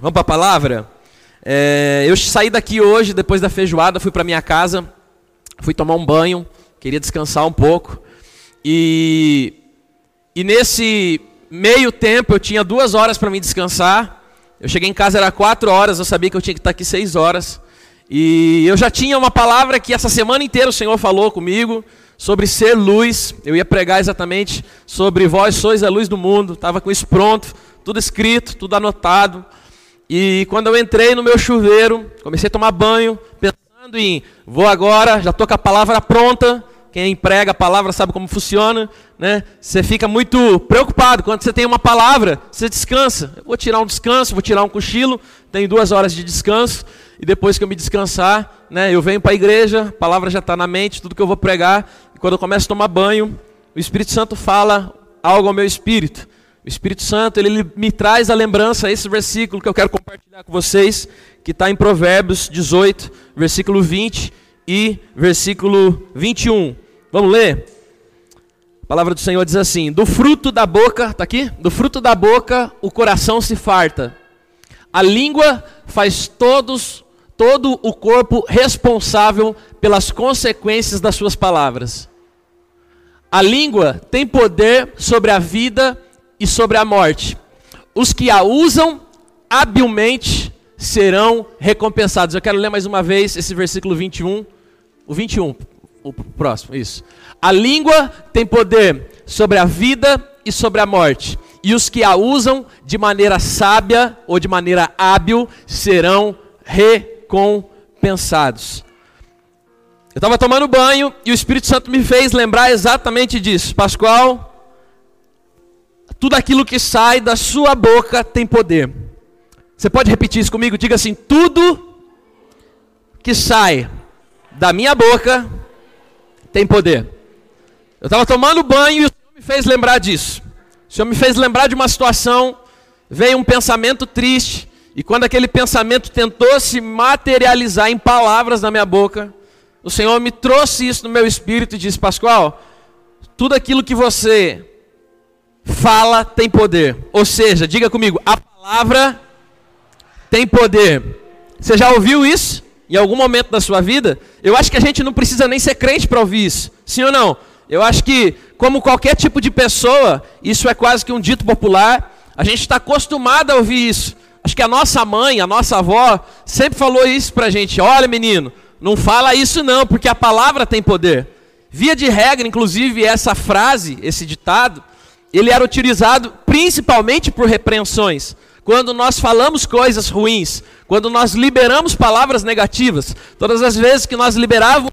Vamos para a palavra? É, eu saí daqui hoje, depois da feijoada, fui para minha casa, fui tomar um banho, queria descansar um pouco. E, e nesse meio tempo eu tinha duas horas para me descansar. Eu cheguei em casa, era quatro horas, eu sabia que eu tinha que estar aqui seis horas. E eu já tinha uma palavra que essa semana inteira o Senhor falou comigo sobre ser luz. Eu ia pregar exatamente sobre vós sois a luz do mundo. Estava com isso pronto, tudo escrito, tudo anotado. E quando eu entrei no meu chuveiro, comecei a tomar banho, pensando em vou agora, já estou com a palavra pronta. Quem emprega a palavra sabe como funciona, né? Você fica muito preocupado quando você tem uma palavra, você descansa. Eu vou tirar um descanso, vou tirar um cochilo, tenho duas horas de descanso e depois que eu me descansar, né? Eu venho para a igreja, a palavra já está na mente, tudo que eu vou pregar. E quando eu começo a tomar banho, o Espírito Santo fala algo ao meu espírito. O Espírito Santo, ele me traz a lembrança, esse versículo que eu quero compartilhar com vocês, que está em Provérbios 18, versículo 20 e versículo 21. Vamos ler? A palavra do Senhor diz assim: Do fruto da boca, está aqui? Do fruto da boca o coração se farta. A língua faz todos, todo o corpo responsável pelas consequências das suas palavras. A língua tem poder sobre a vida e sobre a morte. Os que a usam habilmente serão recompensados. Eu quero ler mais uma vez esse versículo 21. O 21, o próximo, isso. A língua tem poder sobre a vida e sobre a morte. E os que a usam de maneira sábia ou de maneira hábil serão recompensados. Eu estava tomando banho e o Espírito Santo me fez lembrar exatamente disso. Pascoal, tudo aquilo que sai da sua boca tem poder. Você pode repetir isso comigo? Diga assim: tudo que sai da minha boca tem poder. Eu estava tomando banho e o Senhor me fez lembrar disso. O Senhor me fez lembrar de uma situação, veio um pensamento triste, e quando aquele pensamento tentou se materializar em palavras na minha boca, o Senhor me trouxe isso no meu espírito e disse: Pascoal, tudo aquilo que você fala tem poder. Ou seja, diga comigo, a palavra tem poder. Você já ouviu isso em algum momento da sua vida? Eu acho que a gente não precisa nem ser crente para ouvir isso. Sim ou não? Eu acho que, como qualquer tipo de pessoa, isso é quase que um dito popular. A gente está acostumado a ouvir isso. Acho que a nossa mãe, a nossa avó, sempre falou isso para a gente: olha, menino, não fala isso não, porque a palavra tem poder. Via de regra, inclusive, essa frase, esse ditado, ele era utilizado principalmente por repreensões. Quando nós falamos coisas ruins, quando nós liberamos palavras negativas, todas as vezes que nós liberávamos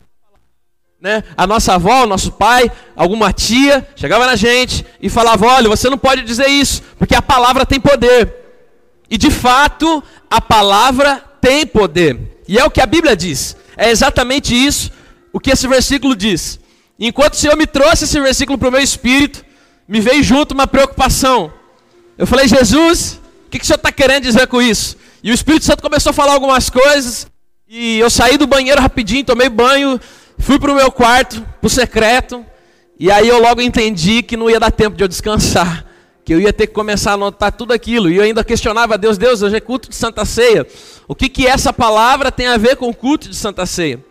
né, a nossa avó, o nosso pai, alguma tia, chegava na gente e falava: olha, você não pode dizer isso, porque a palavra tem poder. E de fato, a palavra tem poder. E é o que a Bíblia diz. É exatamente isso o que esse versículo diz. Enquanto o Senhor me trouxe esse versículo para o meu espírito, me veio junto uma preocupação. Eu falei, Jesus, o que, que o Senhor está querendo dizer com isso? E o Espírito Santo começou a falar algumas coisas, e eu saí do banheiro rapidinho, tomei banho, fui para o meu quarto, para o secreto, e aí eu logo entendi que não ia dar tempo de eu descansar, que eu ia ter que começar a anotar tudo aquilo, e eu ainda questionava a Deus, Deus, hoje é culto de Santa Ceia, o que, que essa palavra tem a ver com o culto de Santa Ceia?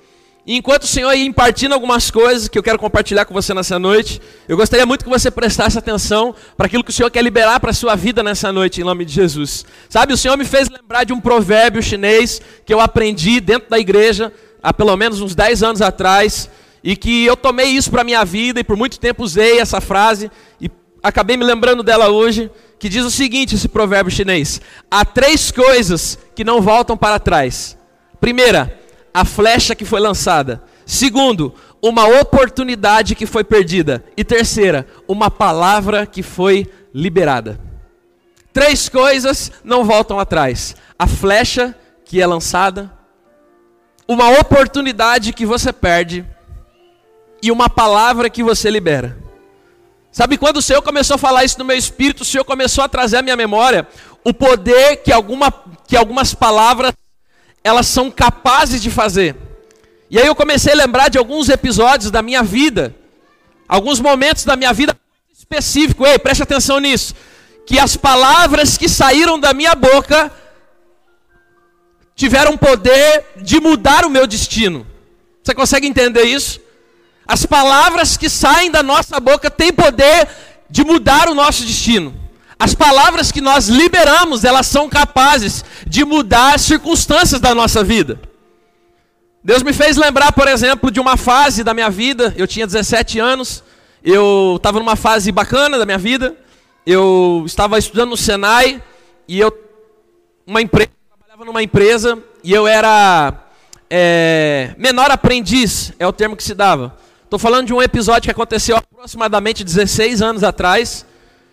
E enquanto o Senhor ia impartindo algumas coisas que eu quero compartilhar com você nessa noite, eu gostaria muito que você prestasse atenção para aquilo que o Senhor quer liberar para a sua vida nessa noite, em nome de Jesus. Sabe, o Senhor me fez lembrar de um provérbio chinês que eu aprendi dentro da igreja há pelo menos uns 10 anos atrás, e que eu tomei isso para a minha vida e por muito tempo usei essa frase e acabei me lembrando dela hoje, que diz o seguinte, esse provérbio chinês: há três coisas que não voltam para trás. Primeira, a flecha que foi lançada. Segundo, uma oportunidade que foi perdida. E terceira, uma palavra que foi liberada. Três coisas não voltam atrás: a flecha que é lançada, uma oportunidade que você perde e uma palavra que você libera. Sabe quando o Senhor começou a falar isso no meu espírito, o Senhor começou a trazer à minha memória o poder que, alguma, que algumas palavras elas são capazes de fazer. E aí eu comecei a lembrar de alguns episódios da minha vida, alguns momentos da minha vida específicos. Ei, preste atenção nisso. Que as palavras que saíram da minha boca tiveram poder de mudar o meu destino. Você consegue entender isso? As palavras que saem da nossa boca têm poder de mudar o nosso destino. As palavras que nós liberamos, elas são capazes de mudar as circunstâncias da nossa vida. Deus me fez lembrar, por exemplo, de uma fase da minha vida. Eu tinha 17 anos, eu estava numa fase bacana da minha vida. Eu estava estudando no Senai e eu uma empresa, trabalhava numa empresa e eu era é, menor aprendiz, é o termo que se dava. Estou falando de um episódio que aconteceu aproximadamente 16 anos atrás.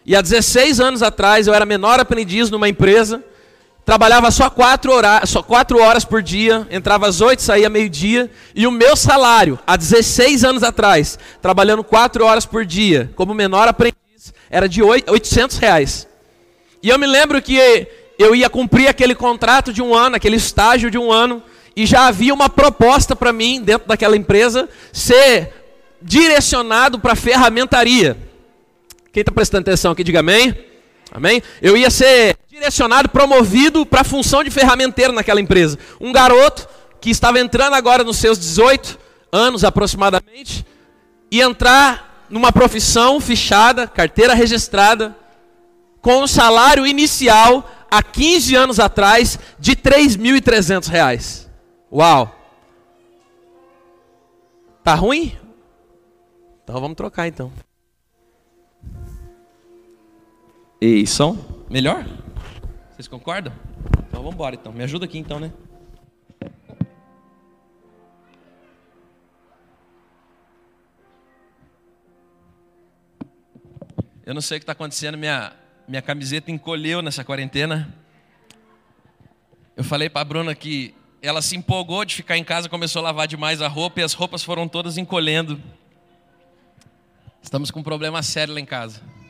E há 16 anos atrás eu era menor aprendiz numa empresa, trabalhava só 4 horas, só horas por dia, entrava às 8, saía meio-dia, e o meu salário, há 16 anos atrás, trabalhando 4 horas por dia, como menor aprendiz, era de 800 reais. E eu me lembro que eu ia cumprir aquele contrato de um ano, aquele estágio de um ano, e já havia uma proposta para mim, dentro daquela empresa, ser direcionado para ferramentaria. Quem está prestando atenção aqui, diga amém. Amém? Eu ia ser direcionado, promovido para a função de ferramenteiro naquela empresa. Um garoto que estava entrando agora nos seus 18 anos aproximadamente, e entrar numa profissão fichada, carteira registrada, com um salário inicial há 15 anos atrás de R$ 3.300. Uau! Tá ruim? Então vamos trocar então. Ei, som? Melhor? Vocês concordam? Então vamos embora então. Me ajuda aqui então, né? Eu não sei o que está acontecendo, minha, minha camiseta encolheu nessa quarentena. Eu falei para a Bruna que ela se empolgou de ficar em casa, começou a lavar demais a roupa e as roupas foram todas encolhendo. Estamos com um problema sério lá em casa.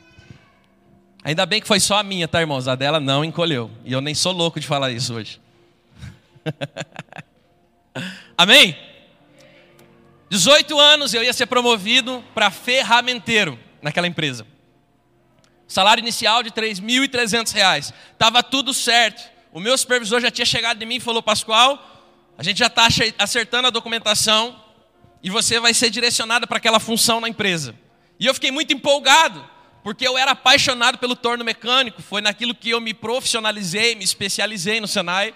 Ainda bem que foi só a minha, tá, irmãos? A dela não encolheu. E eu nem sou louco de falar isso hoje. Amém? 18 anos eu ia ser promovido para ferramenteiro naquela empresa. Salário inicial de R$ 3.300. Estava tudo certo. O meu supervisor já tinha chegado em mim e falou: Pascoal, a gente já está acertando a documentação e você vai ser direcionado para aquela função na empresa. E eu fiquei muito empolgado, porque eu era apaixonado pelo torno mecânico, foi naquilo que eu me profissionalizei, me especializei no Senai.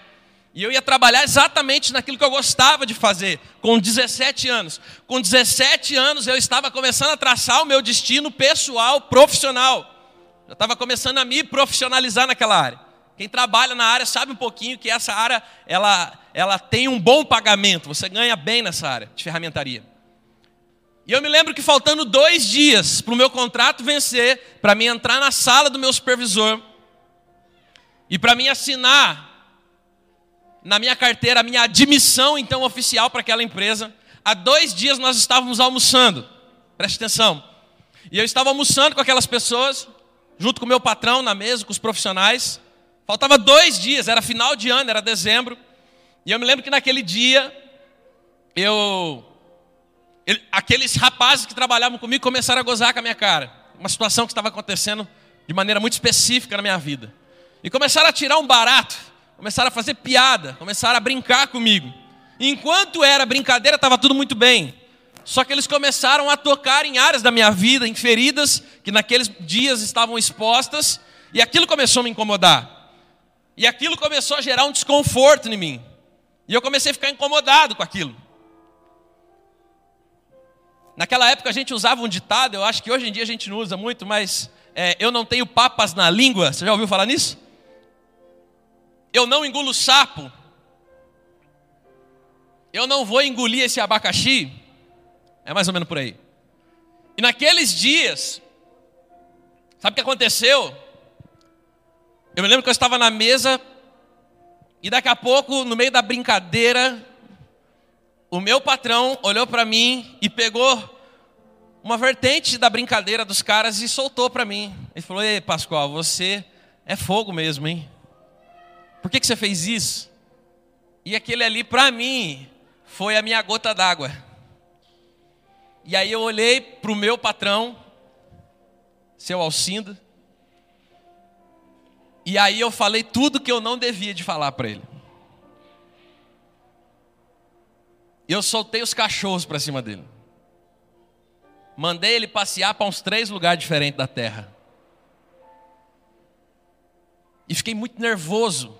E eu ia trabalhar exatamente naquilo que eu gostava de fazer, com 17 anos. Com 17 anos eu estava começando a traçar o meu destino pessoal, profissional. Eu estava começando a me profissionalizar naquela área. Quem trabalha na área sabe um pouquinho que essa área ela, ela tem um bom pagamento, você ganha bem nessa área de ferramentaria. E eu me lembro que faltando dois dias para o meu contrato vencer, para mim entrar na sala do meu supervisor e para mim assinar na minha carteira a minha admissão então oficial para aquela empresa, há dois dias nós estávamos almoçando, preste atenção. E eu estava almoçando com aquelas pessoas, junto com o meu patrão na mesa, com os profissionais. Faltava dois dias, era final de ano, era dezembro. E eu me lembro que naquele dia eu ele, aqueles rapazes que trabalhavam comigo começaram a gozar com a minha cara. Uma situação que estava acontecendo de maneira muito específica na minha vida. E começaram a tirar um barato, começaram a fazer piada, começaram a brincar comigo. E enquanto era brincadeira, estava tudo muito bem. Só que eles começaram a tocar em áreas da minha vida, em feridas que naqueles dias estavam expostas, e aquilo começou a me incomodar. E aquilo começou a gerar um desconforto em mim. E eu comecei a ficar incomodado com aquilo. Naquela época a gente usava um ditado, eu acho que hoje em dia a gente não usa muito, mas é, eu não tenho papas na língua. Você já ouviu falar nisso? Eu não engulo sapo. Eu não vou engolir esse abacaxi. É mais ou menos por aí. E naqueles dias, sabe o que aconteceu? Eu me lembro que eu estava na mesa e daqui a pouco, no meio da brincadeira, o meu patrão olhou para mim e pegou uma vertente da brincadeira dos caras e soltou para mim. Ele falou: Ei, Pascoal, você é fogo mesmo, hein? Por que, que você fez isso? E aquele ali, para mim, foi a minha gota d'água. E aí eu olhei para o meu patrão, seu Alcindo, e aí eu falei tudo que eu não devia de falar para ele. E eu soltei os cachorros para cima dele. Mandei ele passear para uns três lugares diferentes da terra. E fiquei muito nervoso.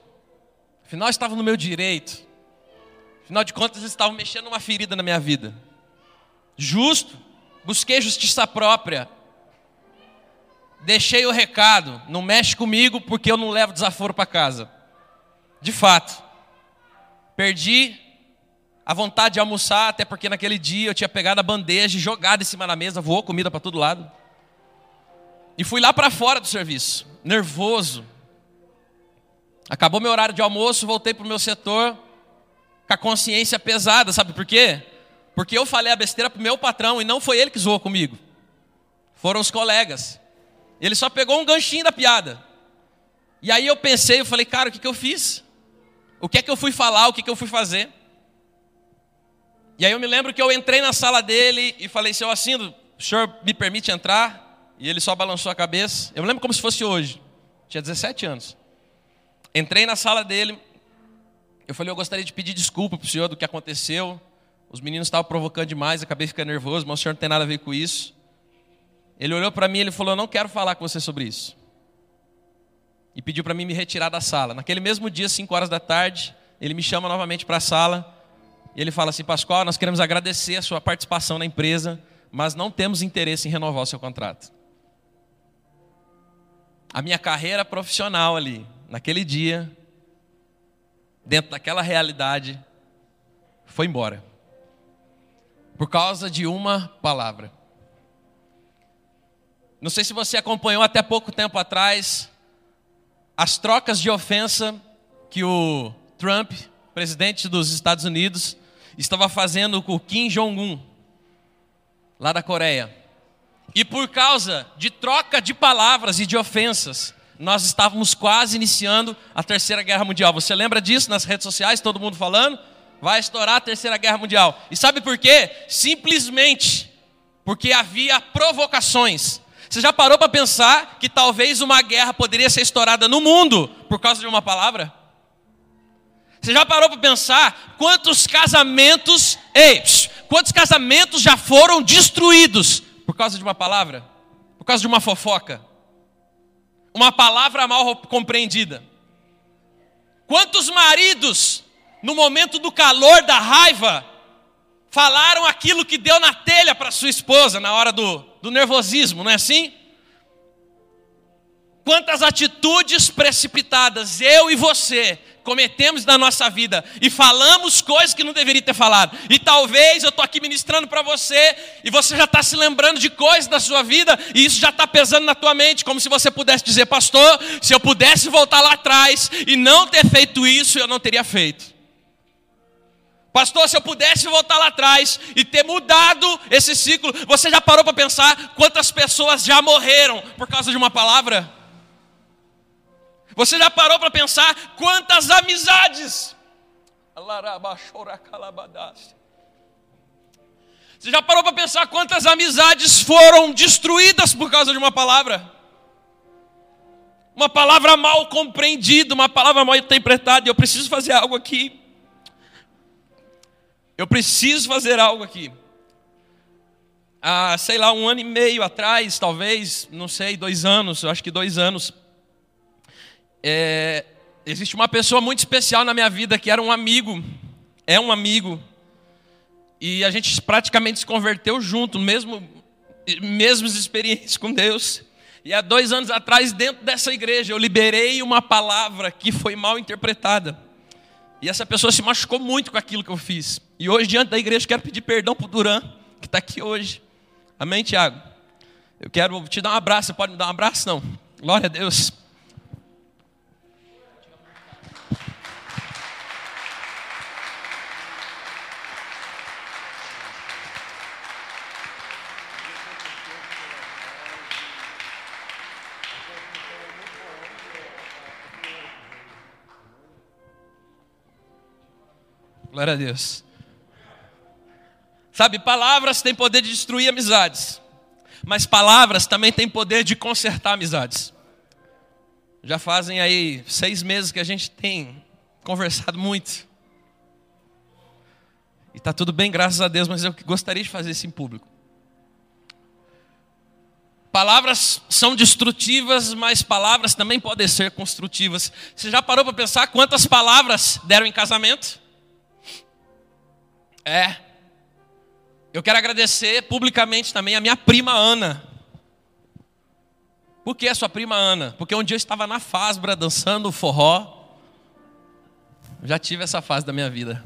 Afinal, estava no meu direito. Afinal de contas, eles estavam mexendo uma ferida na minha vida. Justo, busquei justiça própria. Deixei o recado, não mexe comigo porque eu não levo desaforo para casa. De fato, perdi a vontade de almoçar, até porque naquele dia eu tinha pegado a bandeja e jogado em cima da mesa, voou comida para todo lado. E fui lá para fora do serviço, nervoso. Acabou meu horário de almoço, voltei para o meu setor com a consciência pesada, sabe por quê? Porque eu falei a besteira para o meu patrão e não foi ele que zoou comigo. Foram os colegas. Ele só pegou um ganchinho da piada. E aí eu pensei, eu falei, cara, o que, que eu fiz? O que é que eu fui falar? O que, que eu fui fazer? E aí eu me lembro que eu entrei na sala dele e falei, seu Assindo, o senhor me permite entrar? E ele só balançou a cabeça. Eu me lembro como se fosse hoje. Tinha 17 anos. Entrei na sala dele. Eu falei, eu gostaria de pedir desculpa para o senhor do que aconteceu. Os meninos estavam provocando demais, acabei ficando nervoso, mas o senhor não tem nada a ver com isso. Ele olhou para mim e falou, eu não quero falar com você sobre isso. E pediu para mim me retirar da sala. Naquele mesmo dia, 5 horas da tarde, ele me chama novamente para a sala e ele fala assim: Pascoal, nós queremos agradecer a sua participação na empresa, mas não temos interesse em renovar o seu contrato. A minha carreira profissional ali, naquele dia, dentro daquela realidade, foi embora. Por causa de uma palavra. Não sei se você acompanhou até pouco tempo atrás as trocas de ofensa que o Trump, presidente dos Estados Unidos, estava fazendo com Kim Jong-un, lá da Coreia. E por causa de troca de palavras e de ofensas, nós estávamos quase iniciando a Terceira Guerra Mundial. Você lembra disso nas redes sociais, todo mundo falando? Vai estourar a Terceira Guerra Mundial. E sabe por quê? Simplesmente porque havia provocações. Você já parou para pensar que talvez uma guerra poderia ser estourada no mundo por causa de uma palavra? Você já parou para pensar quantos casamentos, ei, quantos casamentos já foram destruídos por causa de uma palavra? Por causa de uma fofoca? Uma palavra mal compreendida. Quantos maridos, no momento do calor, da raiva, falaram aquilo que deu na telha para sua esposa na hora do, do nervosismo, não é assim? Quantas atitudes precipitadas eu e você cometemos na nossa vida e falamos coisas que não deveria ter falado. E talvez eu estou aqui ministrando para você e você já está se lembrando de coisas da sua vida e isso já está pesando na tua mente, como se você pudesse dizer, pastor, se eu pudesse voltar lá atrás e não ter feito isso, eu não teria feito. Pastor, se eu pudesse voltar lá atrás e ter mudado esse ciclo, você já parou para pensar quantas pessoas já morreram por causa de uma palavra? Você já parou para pensar quantas amizades? Você já parou para pensar quantas amizades foram destruídas por causa de uma palavra? Uma palavra mal compreendida, uma palavra mal interpretada. Eu preciso fazer algo aqui. Eu preciso fazer algo aqui. Ah, sei lá, um ano e meio atrás, talvez, não sei, dois anos, eu acho que dois anos, é, existe uma pessoa muito especial na minha vida que era um amigo, é um amigo, e a gente praticamente se converteu junto, mesmo mesmas experiências com Deus. E há dois anos atrás, dentro dessa igreja, eu liberei uma palavra que foi mal interpretada. E essa pessoa se machucou muito com aquilo que eu fiz. E hoje, diante da igreja, quero pedir perdão para o Duran, que está aqui hoje. Amém, Tiago? Eu quero te dar um abraço. Você pode me dar um abraço? Não. Glória a Deus. Glória a Deus. Sabe, palavras têm poder de destruir amizades, mas palavras também têm poder de consertar amizades. Já fazem aí seis meses que a gente tem conversado muito. E está tudo bem, graças a Deus, mas eu gostaria de fazer isso em público. Palavras são destrutivas, mas palavras também podem ser construtivas. Você já parou para pensar quantas palavras deram em casamento? É. Eu quero agradecer publicamente também a minha prima Ana. Por que a sua prima Ana? Porque um dia eu estava na Fasbra dançando forró. Já tive essa fase da minha vida.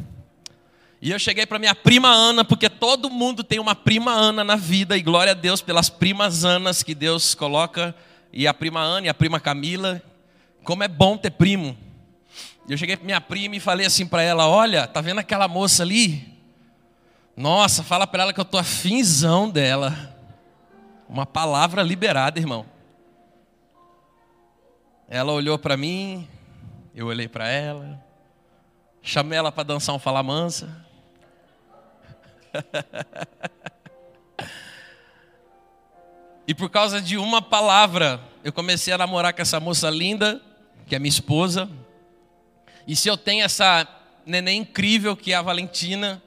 E eu cheguei para minha prima Ana, porque todo mundo tem uma prima Ana na vida, e glória a Deus pelas primas Anas que Deus coloca, e a prima Ana e a prima Camila. Como é bom ter primo. Eu cheguei para minha prima e falei assim para ela: Olha, tá vendo aquela moça ali? Nossa, fala para ela que eu tô afinzão dela. Uma palavra liberada, irmão. Ela olhou para mim, eu olhei para ela, chamei ela para dançar um fala mansa. e por causa de uma palavra, eu comecei a namorar com essa moça linda, que é minha esposa. E se eu tenho essa neném incrível que é a Valentina,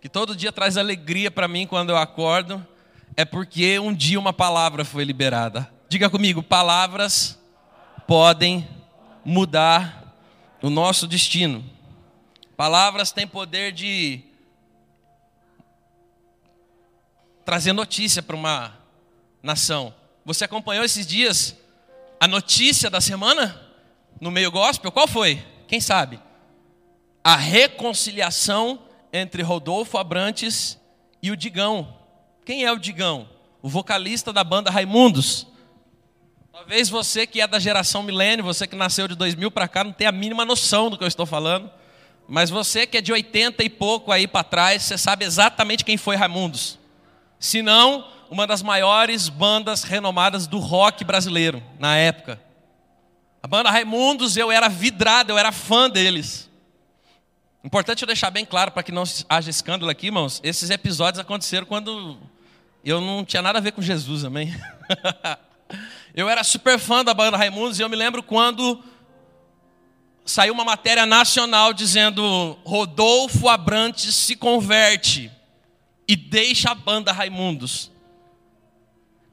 que todo dia traz alegria para mim quando eu acordo, é porque um dia uma palavra foi liberada. Diga comigo, palavras podem mudar o nosso destino. Palavras têm poder de trazer notícia para uma nação. Você acompanhou esses dias a notícia da semana no meio gospel? Qual foi? Quem sabe? A reconciliação entre Rodolfo Abrantes e o Digão. Quem é o Digão? O vocalista da banda Raimundos. Talvez você que é da geração milênio, você que nasceu de 2000 para cá, não tenha a mínima noção do que eu estou falando. Mas você que é de 80 e pouco aí para trás, você sabe exatamente quem foi Raimundos se não uma das maiores bandas renomadas do rock brasileiro na época. A banda Raimundos, eu era vidrado, eu era fã deles. Importante eu deixar bem claro para que não haja escândalo aqui, irmãos. Esses episódios aconteceram quando eu não tinha nada a ver com Jesus, amém? eu era super fã da banda Raimundos e eu me lembro quando saiu uma matéria nacional dizendo Rodolfo Abrantes se converte e deixa a banda Raimundos.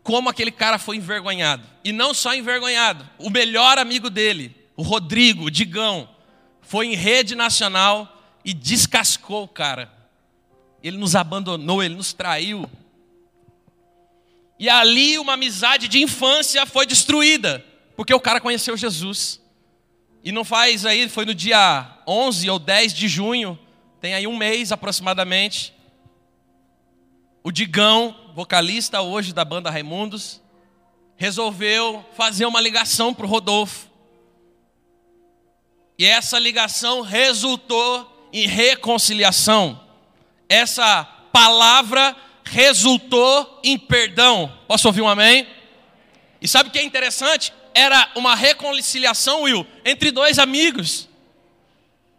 Como aquele cara foi envergonhado. E não só envergonhado, o melhor amigo dele, o Rodrigo, o Digão, foi em rede nacional e descascou o cara. Ele nos abandonou, ele nos traiu. E ali uma amizade de infância foi destruída, porque o cara conheceu Jesus. E não faz aí, foi no dia 11 ou 10 de junho, tem aí um mês aproximadamente, o Digão, vocalista hoje da banda Raimundos, resolveu fazer uma ligação para o Rodolfo. E essa ligação resultou em reconciliação. Essa palavra resultou em perdão. Posso ouvir um amém? E sabe o que é interessante? Era uma reconciliação, Will, entre dois amigos.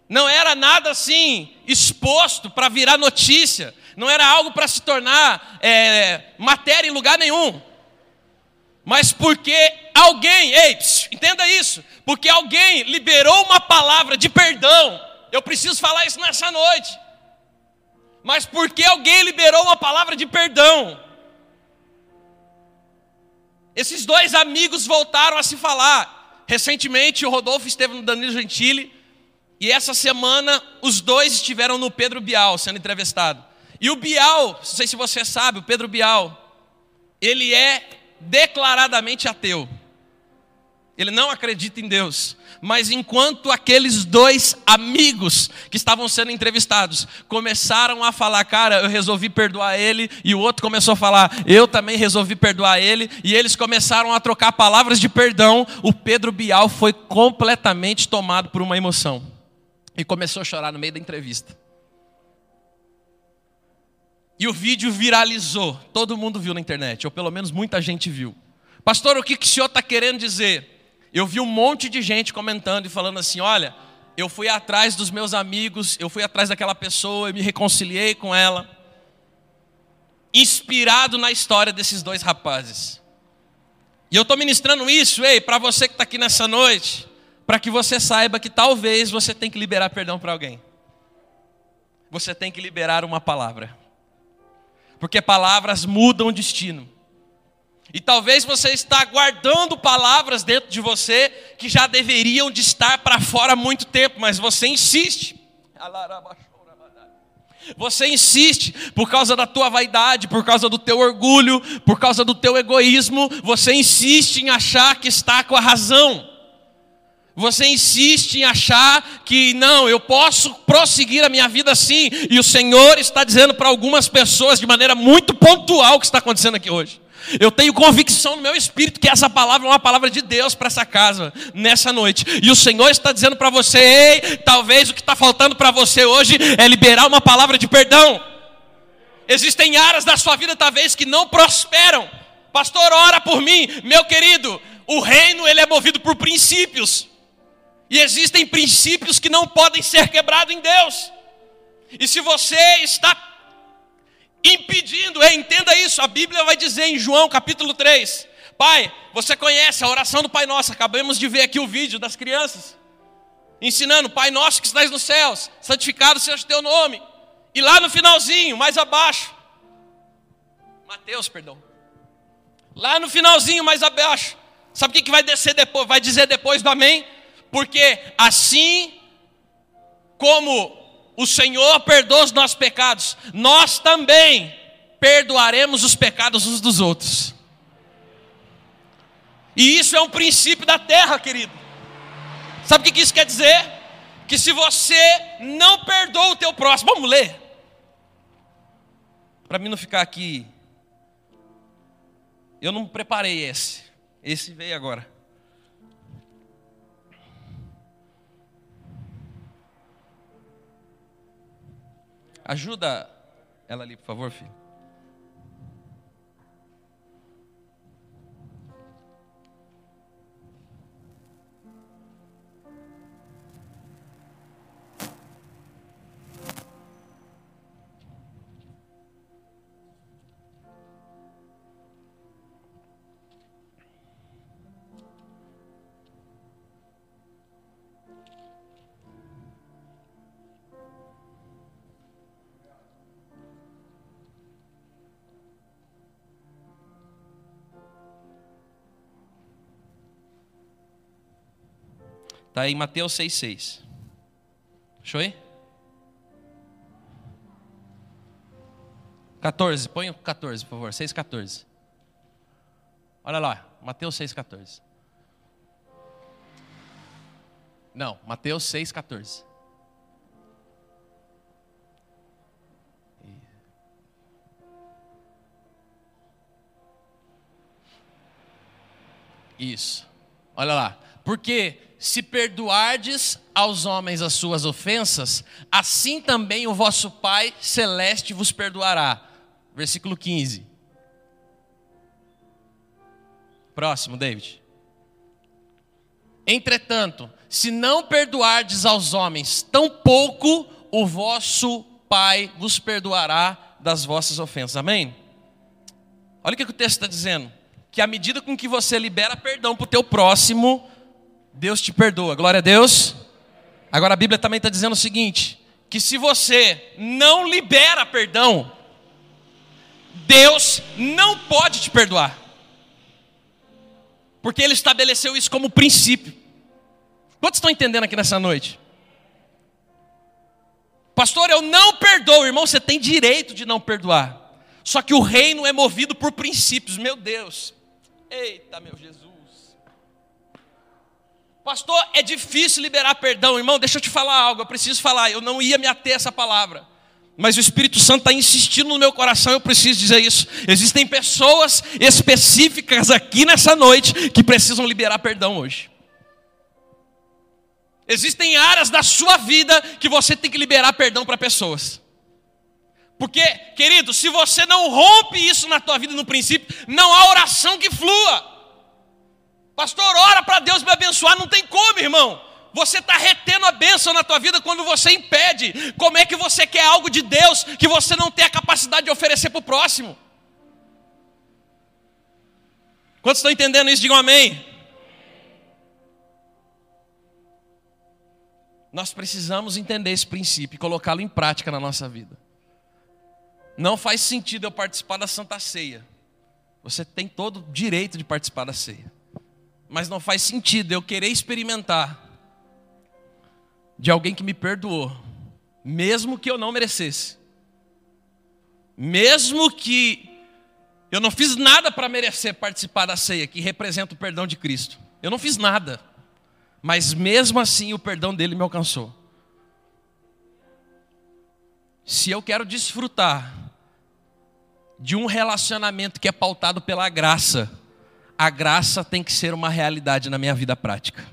Não era nada assim exposto para virar notícia não era algo para se tornar é, matéria em lugar nenhum. Mas porque alguém, ei, psiu, entenda isso, porque alguém liberou uma palavra de perdão, eu preciso falar isso nessa noite. Mas porque alguém liberou uma palavra de perdão, esses dois amigos voltaram a se falar. Recentemente, o Rodolfo esteve no Danilo Gentili, e essa semana os dois estiveram no Pedro Bial sendo entrevistado. E o Bial, não sei se você sabe, o Pedro Bial, ele é declaradamente ateu. Ele não acredita em Deus. Mas enquanto aqueles dois amigos que estavam sendo entrevistados começaram a falar, cara, eu resolvi perdoar ele, e o outro começou a falar, eu também resolvi perdoar ele, e eles começaram a trocar palavras de perdão, o Pedro Bial foi completamente tomado por uma emoção e começou a chorar no meio da entrevista. E o vídeo viralizou. Todo mundo viu na internet, ou pelo menos muita gente viu. Pastor, o que, que o senhor está querendo dizer? Eu vi um monte de gente comentando e falando assim: olha, eu fui atrás dos meus amigos, eu fui atrás daquela pessoa, eu me reconciliei com ela. Inspirado na história desses dois rapazes. E eu estou ministrando isso, ei, para você que está aqui nessa noite, para que você saiba que talvez você tenha que liberar perdão para alguém. você tem que liberar uma palavra. Porque palavras mudam o destino. E talvez você está guardando palavras dentro de você que já deveriam de estar para fora há muito tempo, mas você insiste. Você insiste por causa da tua vaidade, por causa do teu orgulho, por causa do teu egoísmo, você insiste em achar que está com a razão. Você insiste em achar que não, eu posso prosseguir a minha vida assim, e o Senhor está dizendo para algumas pessoas de maneira muito pontual o que está acontecendo aqui hoje. Eu tenho convicção no meu espírito que essa palavra é uma palavra de Deus para essa casa, nessa noite. E o Senhor está dizendo para você: ei, talvez o que está faltando para você hoje é liberar uma palavra de perdão. Existem áreas da sua vida, talvez, que não prosperam. Pastor, ora por mim, meu querido. O reino ele é movido por princípios. E existem princípios que não podem ser quebrados em Deus. E se você está impedindo, é, entenda isso, a Bíblia vai dizer em João capítulo 3, Pai, você conhece a oração do Pai Nosso, acabamos de ver aqui o vídeo das crianças, ensinando, Pai Nosso que estás nos céus, santificado seja o teu nome, e lá no finalzinho, mais abaixo, Mateus, perdão, lá no finalzinho, mais abaixo, sabe o que, que vai descer depois, vai dizer depois do amém? Porque assim como o Senhor perdoa os nossos pecados, nós também perdoaremos os pecados uns dos outros. E isso é um princípio da terra, querido. Sabe o que isso quer dizer? Que se você não perdoa o teu próximo, vamos ler. Para mim não ficar aqui. Eu não preparei esse. Esse veio agora. Ajuda ela ali, por favor, filho. Está em Mateus 6,6. Achou aí? 14, põe o 14, por favor. 6,14. Olha lá, Mateus 6,14. Não, Mateus 6,14. Isso. Olha lá. Porque se perdoardes aos homens as suas ofensas, assim também o vosso Pai celeste vos perdoará. Versículo 15. Próximo, David. Entretanto, se não perdoardes aos homens, tampouco o vosso Pai vos perdoará das vossas ofensas. Amém? Olha o que o texto está dizendo. Que à medida com que você libera perdão para o teu próximo, Deus te perdoa. Glória a Deus. Agora a Bíblia também está dizendo o seguinte: que se você não libera perdão, Deus não pode te perdoar. Porque Ele estabeleceu isso como princípio. Quantos estão entendendo aqui nessa noite? Pastor, eu não perdoo, irmão, você tem direito de não perdoar. Só que o reino é movido por princípios, meu Deus. Eita, meu Jesus. Pastor, é difícil liberar perdão, irmão. Deixa eu te falar algo. Eu preciso falar. Eu não ia me ater a essa palavra. Mas o Espírito Santo está insistindo no meu coração, eu preciso dizer isso. Existem pessoas específicas aqui nessa noite que precisam liberar perdão hoje. Existem áreas da sua vida que você tem que liberar perdão para pessoas. Porque, querido, se você não rompe isso na tua vida no princípio, não há oração que flua. Pastor, ora para Deus me abençoar, não tem como, irmão. Você está retendo a bênção na tua vida quando você impede. Como é que você quer algo de Deus que você não tem a capacidade de oferecer para o próximo? Quantos estão entendendo isso? Digam amém. Nós precisamos entender esse princípio e colocá-lo em prática na nossa vida. Não faz sentido eu participar da Santa Ceia. Você tem todo o direito de participar da ceia. Mas não faz sentido eu querer experimentar de alguém que me perdoou, mesmo que eu não merecesse. Mesmo que eu não fiz nada para merecer participar da ceia, que representa o perdão de Cristo. Eu não fiz nada. Mas mesmo assim o perdão dele me alcançou. Se eu quero desfrutar de um relacionamento que é pautado pela graça, a graça tem que ser uma realidade na minha vida prática.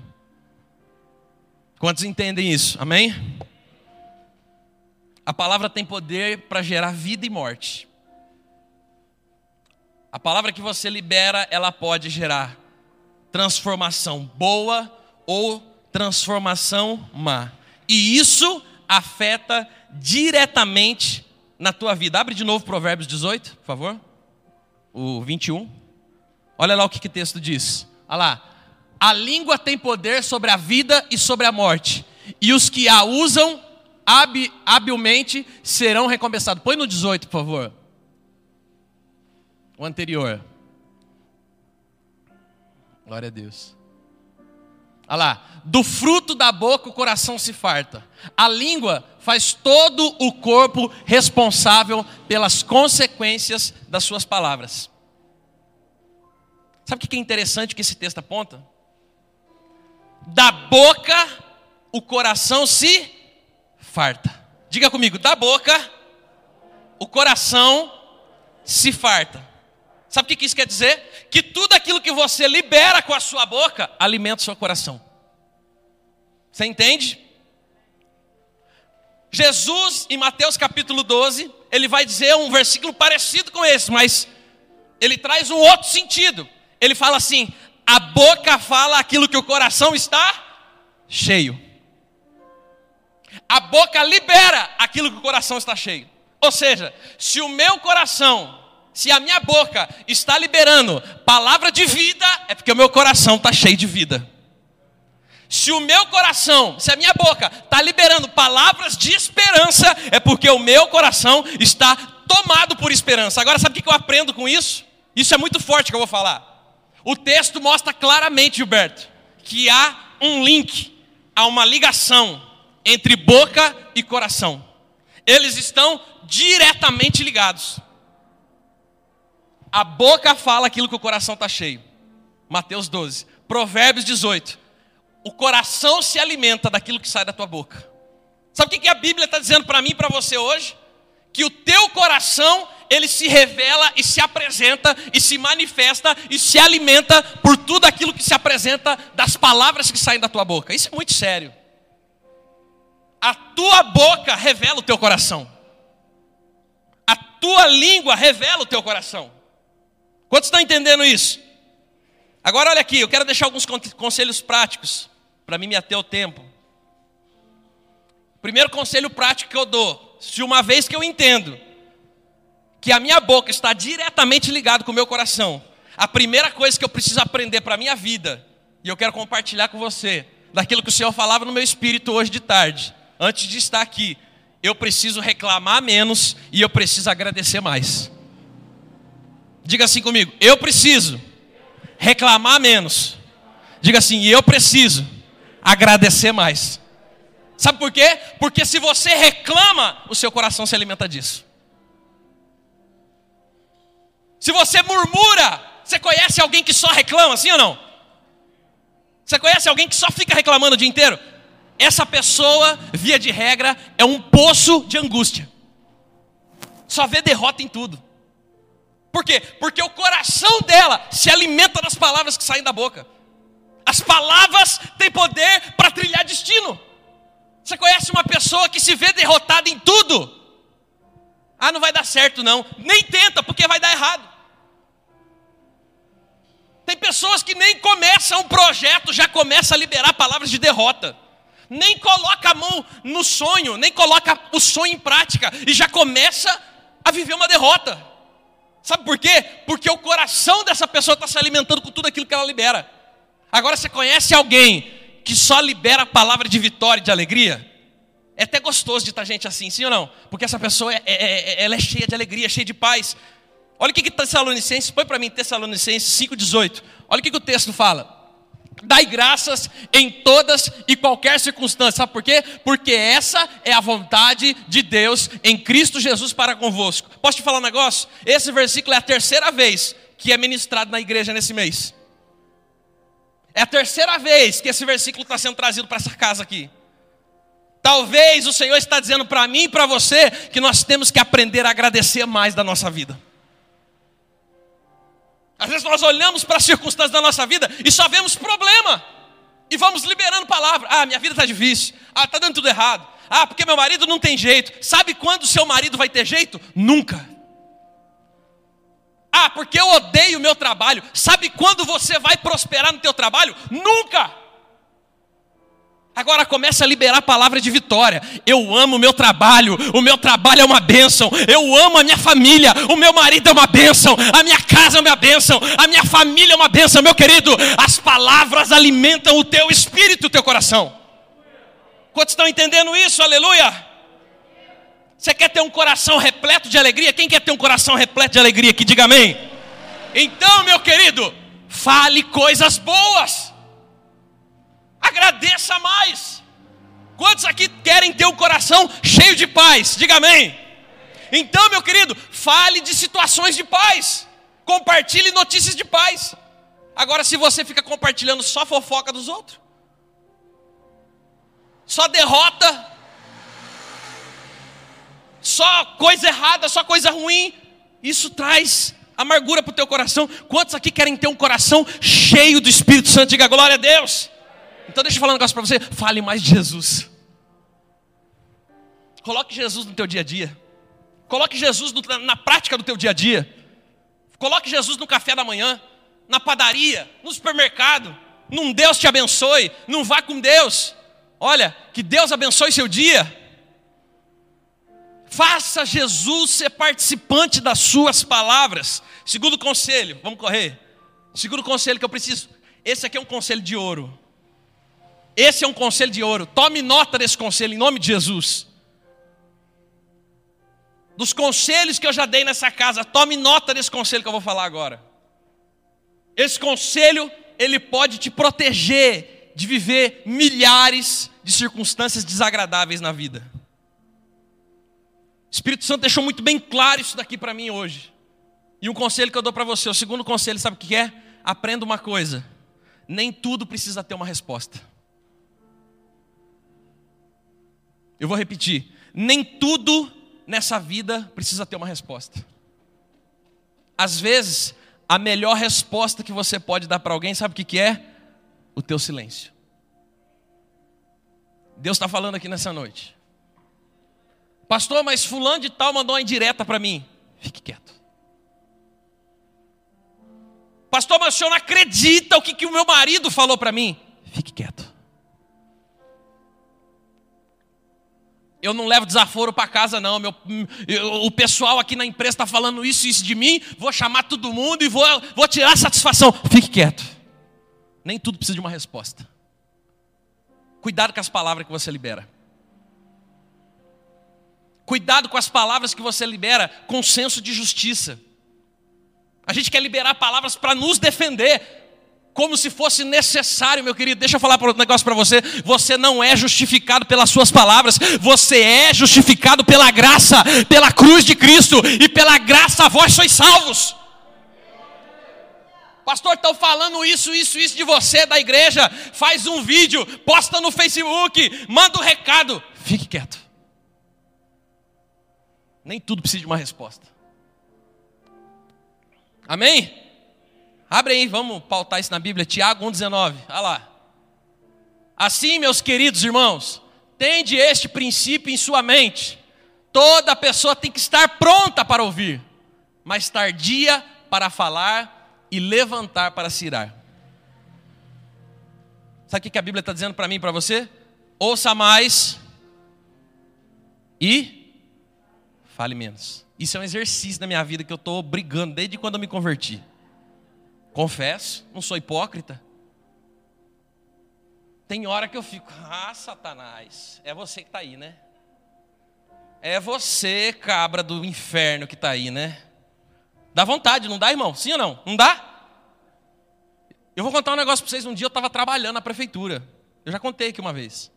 Quantos entendem isso? Amém? A palavra tem poder para gerar vida e morte. A palavra que você libera, ela pode gerar transformação boa ou transformação má. E isso afeta diretamente na tua vida. Abre de novo Provérbios 18, por favor. O 21. Olha lá o que, que o texto diz. Olha lá. A língua tem poder sobre a vida e sobre a morte. E os que a usam habilmente serão recompensados. Põe no 18, por favor. O anterior. Glória a Deus. Olha lá. Do fruto da boca o coração se farta. A língua faz todo o corpo responsável pelas consequências das suas palavras. Sabe o que é interessante que esse texto aponta? Da boca o coração se farta. Diga comigo, da boca o coração se farta. Sabe o que isso quer dizer? Que tudo aquilo que você libera com a sua boca alimenta o seu coração. Você entende? Jesus, em Mateus capítulo 12, ele vai dizer um versículo parecido com esse, mas ele traz um outro sentido. Ele fala assim: a boca fala aquilo que o coração está cheio. A boca libera aquilo que o coração está cheio. Ou seja, se o meu coração se a minha boca está liberando palavra de vida, é porque o meu coração está cheio de vida. Se o meu coração, se a minha boca está liberando palavras de esperança, é porque o meu coração está tomado por esperança. Agora, sabe o que eu aprendo com isso? Isso é muito forte que eu vou falar. O texto mostra claramente, Gilberto, que há um link, há uma ligação entre boca e coração. Eles estão diretamente ligados. A boca fala aquilo que o coração está cheio. Mateus 12. Provérbios 18. O coração se alimenta daquilo que sai da tua boca. Sabe o que a Bíblia está dizendo para mim e para você hoje? Que o teu coração, ele se revela e se apresenta e se manifesta e se alimenta por tudo aquilo que se apresenta das palavras que saem da tua boca. Isso é muito sério. A tua boca revela o teu coração. A tua língua revela o teu coração. Quantos estão entendendo isso? Agora olha aqui, eu quero deixar alguns conselhos práticos para mim me ater o tempo. Primeiro conselho prático que eu dou, se uma vez que eu entendo que a minha boca está diretamente ligada com o meu coração, a primeira coisa que eu preciso aprender para a minha vida, e eu quero compartilhar com você, daquilo que o Senhor falava no meu espírito hoje de tarde, antes de estar aqui, eu preciso reclamar menos e eu preciso agradecer mais. Diga assim comigo: eu preciso reclamar menos. Diga assim: eu preciso agradecer mais. Sabe por quê? Porque se você reclama, o seu coração se alimenta disso. Se você murmura, você conhece alguém que só reclama, sim ou não? Você conhece alguém que só fica reclamando o dia inteiro? Essa pessoa, via de regra, é um poço de angústia. Só vê derrota em tudo. Por quê? Porque o coração dela se alimenta das palavras que saem da boca. As palavras têm poder para trilhar destino. Você conhece uma pessoa que se vê derrotada em tudo? Ah, não vai dar certo não. Nem tenta, porque vai dar errado. Tem pessoas que nem começam um projeto, já começa a liberar palavras de derrota. Nem coloca a mão no sonho, nem coloca o sonho em prática e já começa a viver uma derrota. Sabe por quê? Porque o coração dessa pessoa está se alimentando com tudo aquilo que ela libera. Agora você conhece alguém que só libera a palavra de vitória e de alegria? É até gostoso de estar gente assim, sim ou não? Porque essa pessoa é, é, é ela é cheia de alegria, cheia de paz. Olha o que, que Tessalonicenses, põe para mim Tessalonicenses 5,18. Olha o que, que o texto fala. Dai graças em todas e qualquer circunstância. Sabe por quê? Porque essa é a vontade de Deus em Cristo Jesus para convosco. Posso te falar um negócio? Esse versículo é a terceira vez que é ministrado na igreja nesse mês. É a terceira vez que esse versículo está sendo trazido para essa casa aqui. Talvez o Senhor está dizendo para mim e para você que nós temos que aprender a agradecer mais da nossa vida. Às vezes nós olhamos para as circunstâncias da nossa vida e só vemos problema. E vamos liberando palavra. Ah, minha vida está difícil. Ah, está dando tudo errado. Ah, porque meu marido não tem jeito. Sabe quando seu marido vai ter jeito? Nunca. Ah, porque eu odeio o meu trabalho. Sabe quando você vai prosperar no teu trabalho? Nunca. Agora começa a liberar a palavra de vitória. Eu amo o meu trabalho, o meu trabalho é uma bênção. Eu amo a minha família, o meu marido é uma bênção, a minha casa é uma bênção, a minha família é uma bênção. Meu querido, as palavras alimentam o teu espírito, o teu coração. Quantos estão entendendo isso? Aleluia! Você quer ter um coração repleto de alegria? Quem quer ter um coração repleto de alegria aqui? Diga amém. Então, meu querido, fale coisas boas. Agradeça mais. Quantos aqui querem ter um coração cheio de paz? Diga amém. Então, meu querido, fale de situações de paz. Compartilhe notícias de paz. Agora, se você fica compartilhando só fofoca dos outros, só derrota, só coisa errada, só coisa ruim, isso traz amargura para o teu coração. Quantos aqui querem ter um coração cheio do Espírito Santo? Diga glória a Deus. Então deixa eu falar um negócio para você, fale mais de Jesus. Coloque Jesus no teu dia a dia. Coloque Jesus no, na prática do teu dia a dia. Coloque Jesus no café da manhã, na padaria, no supermercado. Num Deus te abençoe, não vá com Deus. Olha, que Deus abençoe seu dia. Faça Jesus ser participante das suas palavras. Segundo conselho, vamos correr. Segundo conselho que eu preciso. Esse aqui é um conselho de ouro. Esse é um conselho de ouro. Tome nota desse conselho em nome de Jesus. Dos conselhos que eu já dei nessa casa, tome nota desse conselho que eu vou falar agora. Esse conselho, ele pode te proteger de viver milhares de circunstâncias desagradáveis na vida. O Espírito Santo deixou muito bem claro isso daqui para mim hoje. E um conselho que eu dou para você, o segundo conselho, sabe o que é? Aprenda uma coisa: nem tudo precisa ter uma resposta. Eu vou repetir: nem tudo nessa vida precisa ter uma resposta. Às vezes, a melhor resposta que você pode dar para alguém, sabe o que é? O teu silêncio. Deus está falando aqui nessa noite. Pastor, mas fulano de tal mandou uma indireta para mim. Fique quieto. Pastor, mas o senhor não acredita o que, que o meu marido falou para mim. Fique quieto. Eu não levo desaforo para casa, não. Meu, eu, o pessoal aqui na empresa está falando isso e isso de mim. Vou chamar todo mundo e vou, vou tirar satisfação. Fique quieto. Nem tudo precisa de uma resposta. Cuidado com as palavras que você libera. Cuidado com as palavras que você libera com senso de justiça. A gente quer liberar palavras para nos defender, como se fosse necessário, meu querido. Deixa eu falar um negócio para você. Você não é justificado pelas suas palavras, você é justificado pela graça, pela cruz de Cristo, e pela graça vós sois salvos. Pastor, estão falando isso, isso, isso de você, da igreja. Faz um vídeo, posta no Facebook, manda um recado. Fique quieto. Nem tudo precisa de uma resposta. Amém? Abre aí, vamos pautar isso na Bíblia. Tiago 1,19. Olha lá. Assim, meus queridos irmãos, tende este princípio em sua mente. Toda pessoa tem que estar pronta para ouvir, mas tardia para falar e levantar para se irar. Sabe o que a Bíblia está dizendo para mim e para você? Ouça mais e fale menos. Isso é um exercício na minha vida que eu estou brigando desde quando eu me converti. Confesso, não sou hipócrita. Tem hora que eu fico, ah, Satanás, é você que está aí, né? É você, cabra do inferno, que está aí, né? Dá vontade, não dá, irmão? Sim ou não? Não dá? Eu vou contar um negócio para vocês. Um dia eu estava trabalhando na prefeitura. Eu já contei aqui uma vez.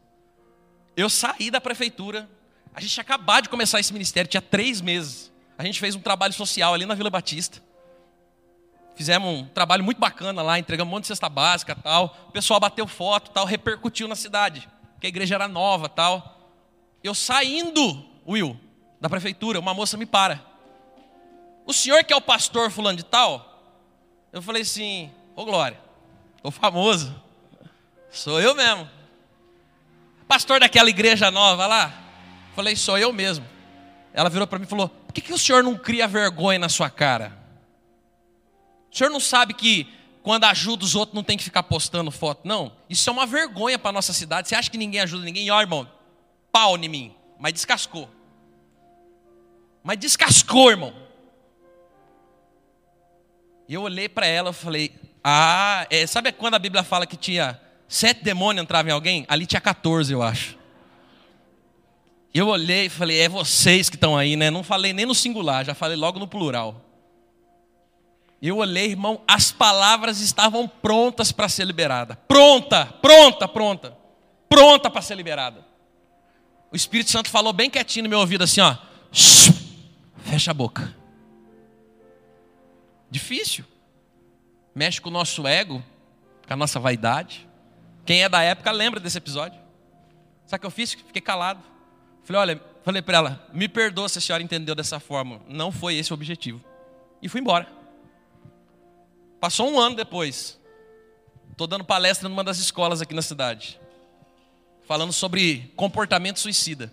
Eu saí da prefeitura. A gente tinha acabado de começar esse ministério, tinha três meses. A gente fez um trabalho social ali na Vila Batista. Fizemos um trabalho muito bacana lá, entregamos um monte de cesta básica tal. O pessoal bateu foto tal, repercutiu na cidade. Que a igreja era nova tal. Eu saindo, Will, da prefeitura, uma moça me para. O senhor que é o pastor fulano de tal? Eu falei assim, ô Glória, tô famoso. Sou eu mesmo. Pastor daquela igreja nova lá? Falei, sou eu mesmo. Ela virou para mim e falou: Por que, que o senhor não cria vergonha na sua cara? O senhor não sabe que quando ajuda os outros não tem que ficar postando foto? Não. Isso é uma vergonha para nossa cidade. Você acha que ninguém ajuda ninguém? Ó, irmão, pau em mim. Mas descascou. Mas descascou, irmão. E eu olhei para ela e falei: Ah, é, sabe quando a Bíblia fala que tinha sete demônios entravam em alguém? Ali tinha 14, eu acho. Eu olhei e falei: É vocês que estão aí, né? Não falei nem no singular, já falei logo no plural. Eu olhei, irmão, as palavras estavam prontas para ser liberada. Pronta, pronta, pronta. Pronta para ser liberada. O Espírito Santo falou bem quietinho no meu ouvido assim, ó. Fecha a boca. Difícil. Mexe com o nosso ego, com a nossa vaidade. Quem é da época lembra desse episódio. Sabe o que eu fiz? Fiquei calado. Falei, olha, falei para ela, me perdoa se a senhora entendeu dessa forma. Não foi esse o objetivo. E fui embora. Passou um ano depois. Estou dando palestra numa das escolas aqui na cidade. Falando sobre comportamento suicida.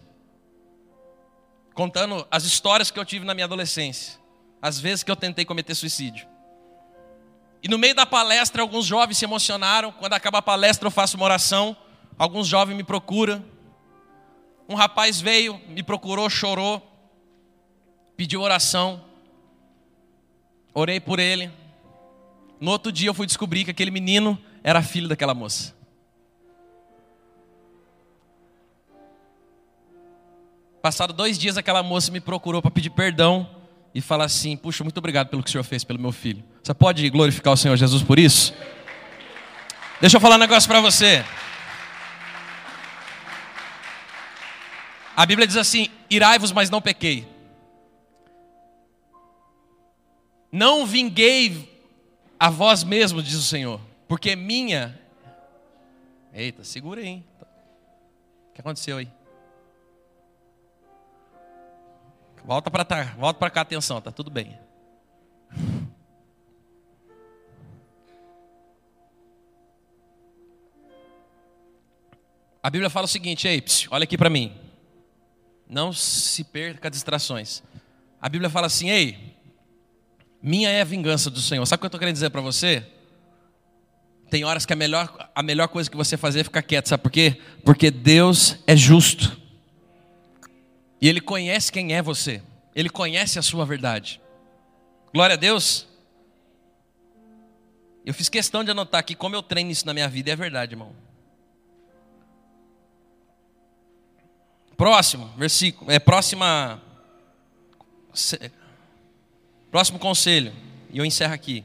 Contando as histórias que eu tive na minha adolescência as vezes que eu tentei cometer suicídio. E no meio da palestra, alguns jovens se emocionaram. Quando acaba a palestra, eu faço uma oração. Alguns jovens me procuram. Um rapaz veio, me procurou, chorou, pediu oração. Orei por ele. No outro dia, eu fui descobrir que aquele menino era filho daquela moça. Passado dois dias, aquela moça me procurou para pedir perdão e falar assim: Puxa, muito obrigado pelo que o Senhor fez pelo meu filho. Você pode glorificar o Senhor Jesus por isso? Deixa eu falar um negócio para você. A Bíblia diz assim: Irai-vos, mas não pequei. Não vinguei a vós mesmos, diz o Senhor, porque minha. Eita, segura aí. O que aconteceu aí? Volta para tá, volta para cá, atenção, tá tudo bem. A Bíblia fala o seguinte, ei, psiu, olha aqui para mim. Não se perca distrações. A Bíblia fala assim, ei, minha é a vingança do Senhor. Sabe o que eu estou querendo dizer para você? Tem horas que a melhor, a melhor coisa que você fazer é ficar quieto, sabe por quê? Porque Deus é justo. E Ele conhece quem é você, Ele conhece a sua verdade. Glória a Deus. Eu fiz questão de anotar aqui como eu treino isso na minha vida, e é verdade, irmão. Próximo, versículo, é próxima próximo conselho, e eu encerro aqui.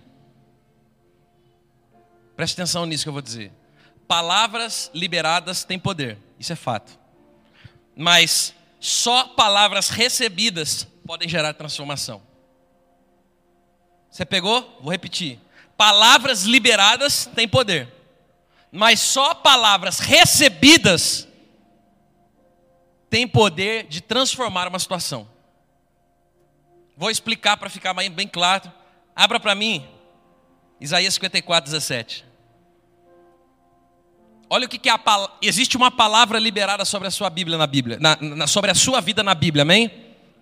Preste atenção nisso que eu vou dizer. Palavras liberadas têm poder, isso é fato. Mas só palavras recebidas podem gerar transformação. Você pegou? Vou repetir. Palavras liberadas têm poder, mas só palavras recebidas têm poder de transformar uma situação. Vou explicar para ficar bem claro. Abra para mim Isaías 54, 17. Olha o que, que é a palavra. Existe uma palavra liberada sobre a sua Bíblia na Bíblia, na, na, sobre a sua vida na Bíblia, amém?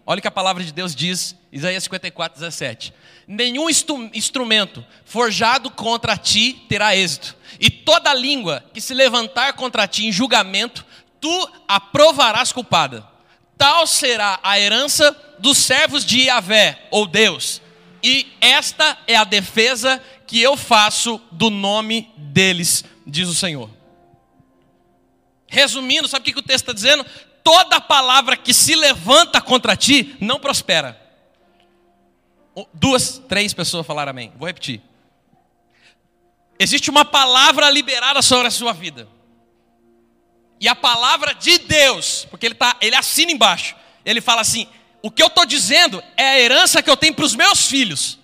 Olha o que a palavra de Deus diz, Isaías 54, 17. Nenhum instrumento forjado contra ti terá êxito, e toda língua que se levantar contra ti em julgamento, tu aprovarás culpada. Tal será a herança dos servos de Yahvé, ou Deus, e esta é a defesa que eu faço do nome deles, diz o Senhor. Resumindo, sabe o que, o texto está dizendo? Toda palavra que se levanta contra ti não prospera. Duas, três pessoas falaram amém. Vou repetir. Existe uma palavra liberada sobre a sua vida. E a palavra de Deus, porque ele, tá, ele assina embaixo. Ele fala assim: o que eu estou dizendo é a herança que eu tenho para os meus filhos.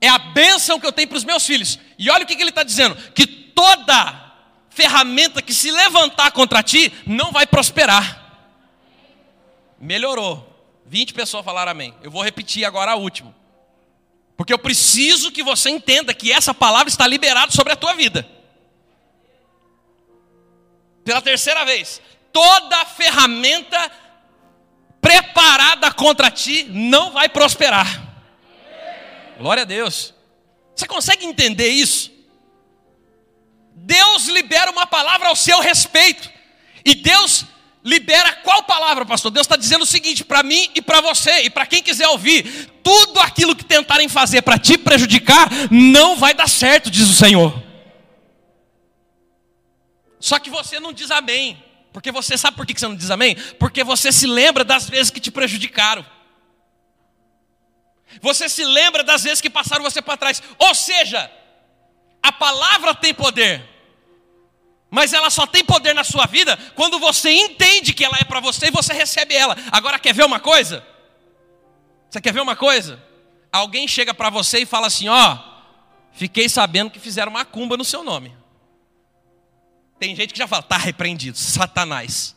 É a bênção que eu tenho para os meus filhos. E olha o que, que ele está dizendo: que toda ferramenta que se levantar contra ti não vai prosperar. Melhorou. 20 pessoas falaram amém. Eu vou repetir agora a última. Porque eu preciso que você entenda que essa palavra está liberada sobre a tua vida. Pela terceira vez. Toda ferramenta preparada contra ti não vai prosperar. Glória a Deus. Você consegue entender isso? Deus libera uma palavra ao seu respeito. E Deus libera qual palavra, pastor? Deus está dizendo o seguinte para mim e para você, e para quem quiser ouvir: tudo aquilo que tentarem fazer para te prejudicar, não vai dar certo, diz o Senhor. Só que você não diz amém, porque você sabe por que você não diz amém? Porque você se lembra das vezes que te prejudicaram. Você se lembra das vezes que passaram você para trás. Ou seja, a palavra tem poder, mas ela só tem poder na sua vida quando você entende que ela é para você e você recebe ela. Agora, quer ver uma coisa? Você quer ver uma coisa? Alguém chega para você e fala assim: Ó, fiquei sabendo que fizeram uma cumba no seu nome. Tem gente que já fala: Tá repreendido, Satanás.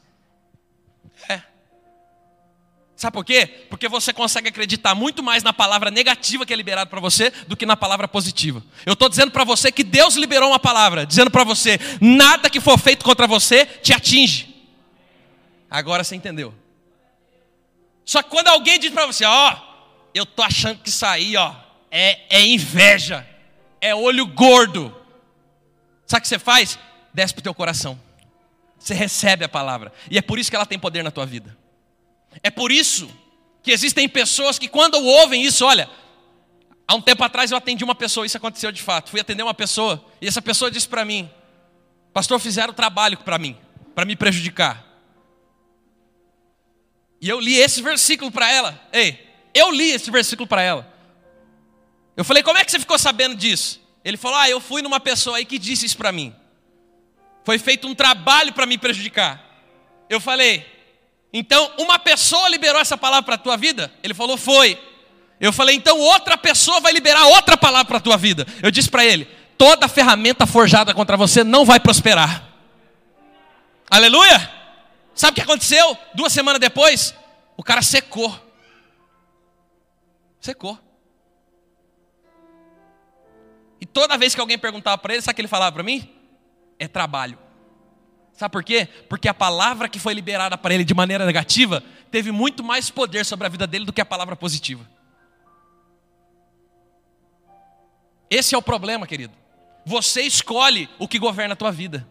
Sabe por quê? Porque você consegue acreditar muito mais na palavra negativa que é liberada para você do que na palavra positiva. Eu estou dizendo para você que Deus liberou uma palavra, dizendo para você: nada que for feito contra você te atinge. Agora você entendeu. Só que quando alguém diz para você: ó, eu tô achando que isso aí, ó, é, é inveja, é olho gordo. Sabe o que você faz? Desce para o teu coração. Você recebe a palavra. E é por isso que ela tem poder na tua vida. É por isso que existem pessoas que, quando ouvem isso, olha, há um tempo atrás eu atendi uma pessoa, isso aconteceu de fato. Fui atender uma pessoa, e essa pessoa disse para mim: Pastor, fizeram trabalho para mim, para me prejudicar. E eu li esse versículo para ela. Ei, eu li esse versículo para ela. Eu falei: Como é que você ficou sabendo disso? Ele falou: Ah, eu fui numa pessoa aí que disse isso para mim. Foi feito um trabalho para me prejudicar. Eu falei: então, uma pessoa liberou essa palavra para a tua vida? Ele falou, foi. Eu falei, então outra pessoa vai liberar outra palavra para a tua vida. Eu disse para ele: toda ferramenta forjada contra você não vai prosperar. Aleluia! Sabe o que aconteceu? Duas semanas depois, o cara secou. Secou. E toda vez que alguém perguntava para ele, sabe o que ele falava para mim? É trabalho. Sabe por quê? Porque a palavra que foi liberada para ele de maneira negativa teve muito mais poder sobre a vida dele do que a palavra positiva. Esse é o problema, querido. Você escolhe o que governa a tua vida.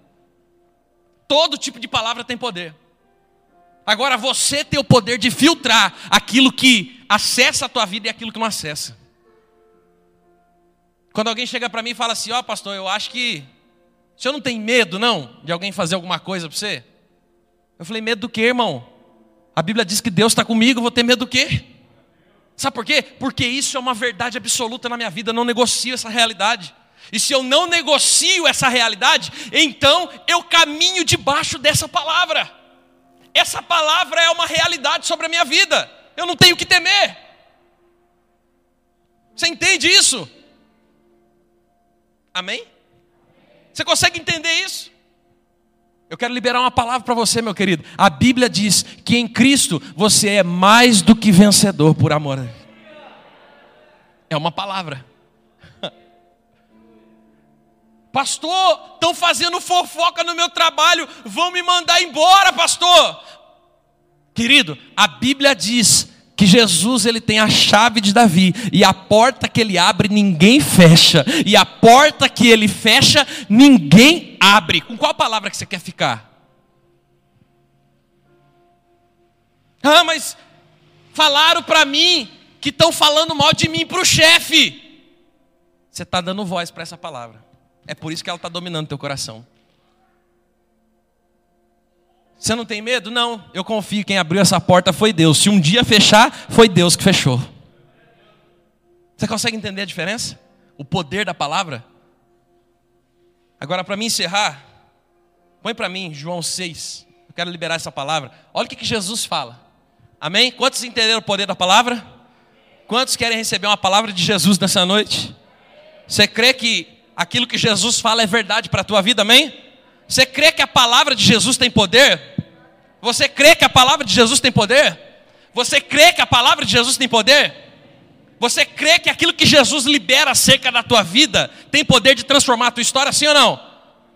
Todo tipo de palavra tem poder. Agora você tem o poder de filtrar aquilo que acessa a tua vida e aquilo que não acessa. Quando alguém chega para mim e fala assim: Ó, oh, pastor, eu acho que o senhor não tem medo, não, de alguém fazer alguma coisa para você? Eu falei, medo do quê, irmão? A Bíblia diz que Deus está comigo, vou ter medo do quê? Sabe por quê? Porque isso é uma verdade absoluta na minha vida, eu não negocio essa realidade. E se eu não negocio essa realidade, então eu caminho debaixo dessa palavra. Essa palavra é uma realidade sobre a minha vida. Eu não tenho que temer. Você entende isso? Amém? Você consegue entender isso? Eu quero liberar uma palavra para você, meu querido. A Bíblia diz que em Cristo você é mais do que vencedor por amor. É uma palavra. Pastor, estão fazendo fofoca no meu trabalho, vão me mandar embora, pastor. Querido, a Bíblia diz que Jesus ele tem a chave de Davi e a porta que ele abre ninguém fecha e a porta que ele fecha ninguém abre. Com qual palavra que você quer ficar? Ah, mas falaram para mim que estão falando mal de mim para o chefe. Você está dando voz para essa palavra. É por isso que ela está dominando teu coração. Você não tem medo? Não. Eu confio que quem abriu essa porta foi Deus. Se um dia fechar, foi Deus que fechou. Você consegue entender a diferença? O poder da palavra? Agora, para mim encerrar, põe para mim João 6. Eu quero liberar essa palavra. Olha o que, que Jesus fala. Amém? Quantos entenderam o poder da palavra? Quantos querem receber uma palavra de Jesus nessa noite? Você crê que aquilo que Jesus fala é verdade para a tua vida, amém? Você crê que a palavra de Jesus tem poder? Você crê que a palavra de Jesus tem poder? Você crê que a palavra de Jesus tem poder? Você crê que aquilo que Jesus libera acerca da tua vida tem poder de transformar a tua história, sim ou não?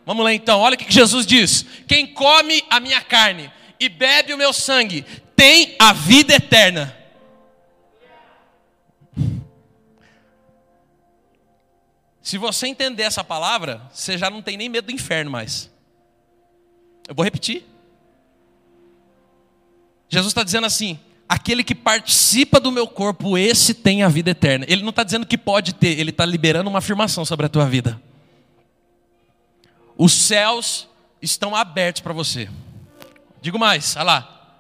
Vamos lá então, olha o que Jesus diz: Quem come a minha carne e bebe o meu sangue tem a vida eterna. Se você entender essa palavra, você já não tem nem medo do inferno mais. Eu vou repetir. Jesus está dizendo assim: aquele que participa do meu corpo, esse tem a vida eterna. Ele não está dizendo que pode ter, ele está liberando uma afirmação sobre a tua vida. Os céus estão abertos para você. Digo mais, olha lá.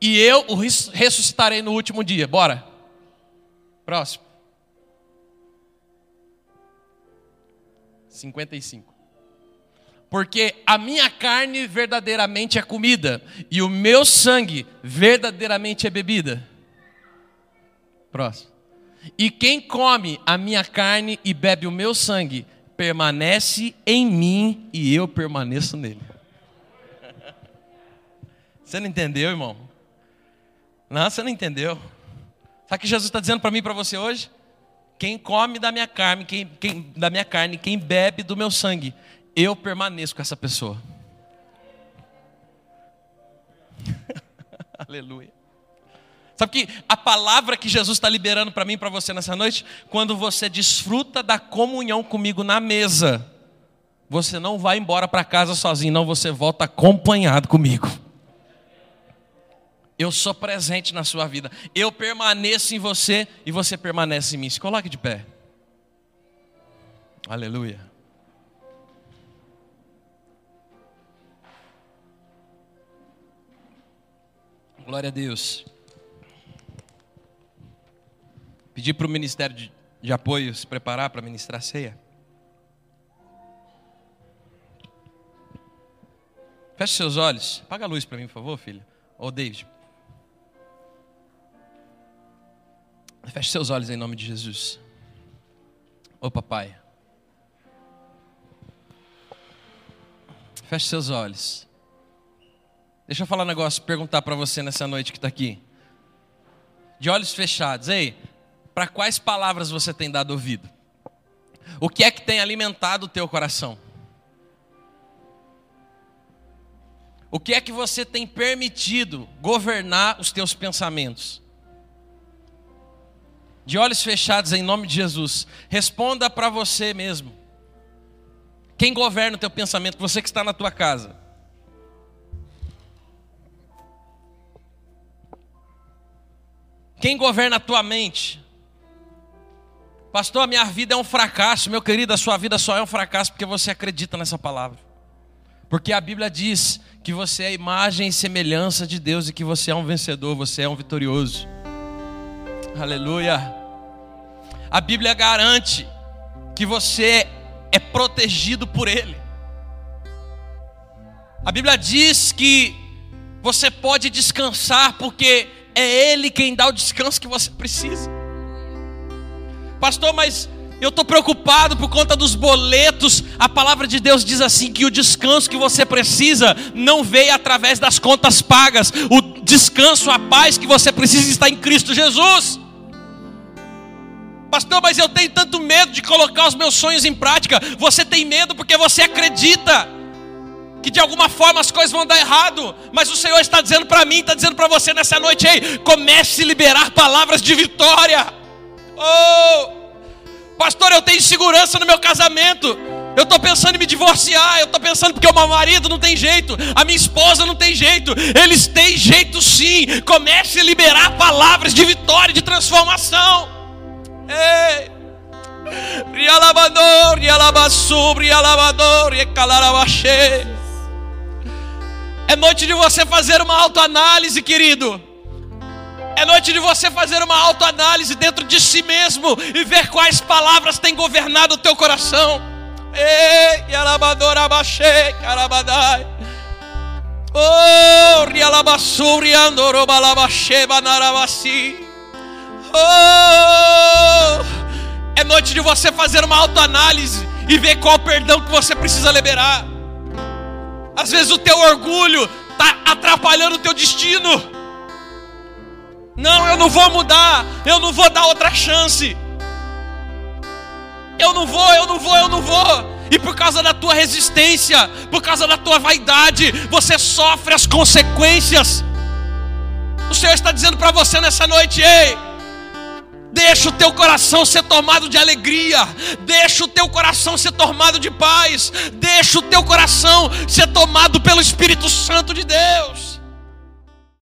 E eu o ressuscitarei no último dia. Bora. Próximo. 55 porque a minha carne verdadeiramente é comida, e o meu sangue verdadeiramente é bebida. Próximo. E quem come a minha carne e bebe o meu sangue, permanece em mim e eu permaneço nele. Você não entendeu, irmão? Não, você não entendeu. Sabe o que Jesus está dizendo para mim e para você hoje? Quem come da minha carne, quem, quem, da minha carne, quem bebe do meu sangue, eu permaneço com essa pessoa. Aleluia. Sabe que a palavra que Jesus está liberando para mim e para você nessa noite, quando você desfruta da comunhão comigo na mesa, você não vai embora para casa sozinho, não, você volta acompanhado comigo. Eu sou presente na sua vida, eu permaneço em você e você permanece em mim. Se coloque de pé. Aleluia. Glória a Deus. Pedir para o Ministério de, de Apoio se preparar para ministrar a ceia. Feche seus olhos. Apaga a luz para mim, por favor, filha. Ô, David. Feche seus olhos em nome de Jesus. Ô, papai. Feche seus olhos. Deixa eu falar um negócio, perguntar para você nessa noite que está aqui. De olhos fechados, ei, para quais palavras você tem dado ouvido? O que é que tem alimentado o teu coração? O que é que você tem permitido governar os teus pensamentos? De olhos fechados em nome de Jesus, responda para você mesmo. Quem governa o teu pensamento? Você que está na tua casa. Quem governa a tua mente? Pastor, a minha vida é um fracasso. Meu querido, a sua vida só é um fracasso porque você acredita nessa palavra. Porque a Bíblia diz que você é imagem e semelhança de Deus e que você é um vencedor, você é um vitorioso. Aleluia. A Bíblia garante que você é protegido por Ele. A Bíblia diz que você pode descansar porque é Ele quem dá o descanso que você precisa. Pastor, mas eu estou preocupado por conta dos boletos. A palavra de Deus diz assim: que o descanso que você precisa não veio através das contas pagas. O descanso, a paz que você precisa está em Cristo Jesus. Pastor, mas eu tenho tanto medo de colocar os meus sonhos em prática. Você tem medo porque você acredita que de alguma forma as coisas vão dar errado, mas o Senhor está dizendo para mim, está dizendo para você nessa noite, ei, comece a liberar palavras de vitória. Oh, pastor, eu tenho segurança no meu casamento. Eu estou pensando em me divorciar, eu estou pensando porque o meu marido não tem jeito, a minha esposa não tem jeito, eles têm jeito sim. Comece a liberar palavras de vitória, de transformação. Ei! Rialabador, rialabasub, rialabador, calarabachei. É noite de você fazer uma autoanálise, querido. É noite de você fazer uma autoanálise dentro de si mesmo e ver quais palavras têm governado o teu coração. Ei, Yarabadora Baixei, Carabadai. Oh, Rialabassuri Andorobalabashe Banarabasi. Oh, é noite de você fazer uma autoanálise e ver qual perdão que você precisa liberar. Às vezes o teu orgulho está atrapalhando o teu destino. Não, eu não vou mudar, eu não vou dar outra chance. Eu não vou, eu não vou, eu não vou. E por causa da tua resistência, por causa da tua vaidade, você sofre as consequências. O Senhor está dizendo para você nessa noite, ei, Deixa o teu coração ser tomado de alegria. Deixa o teu coração ser tomado de paz. Deixa o teu coração ser tomado pelo Espírito Santo de Deus.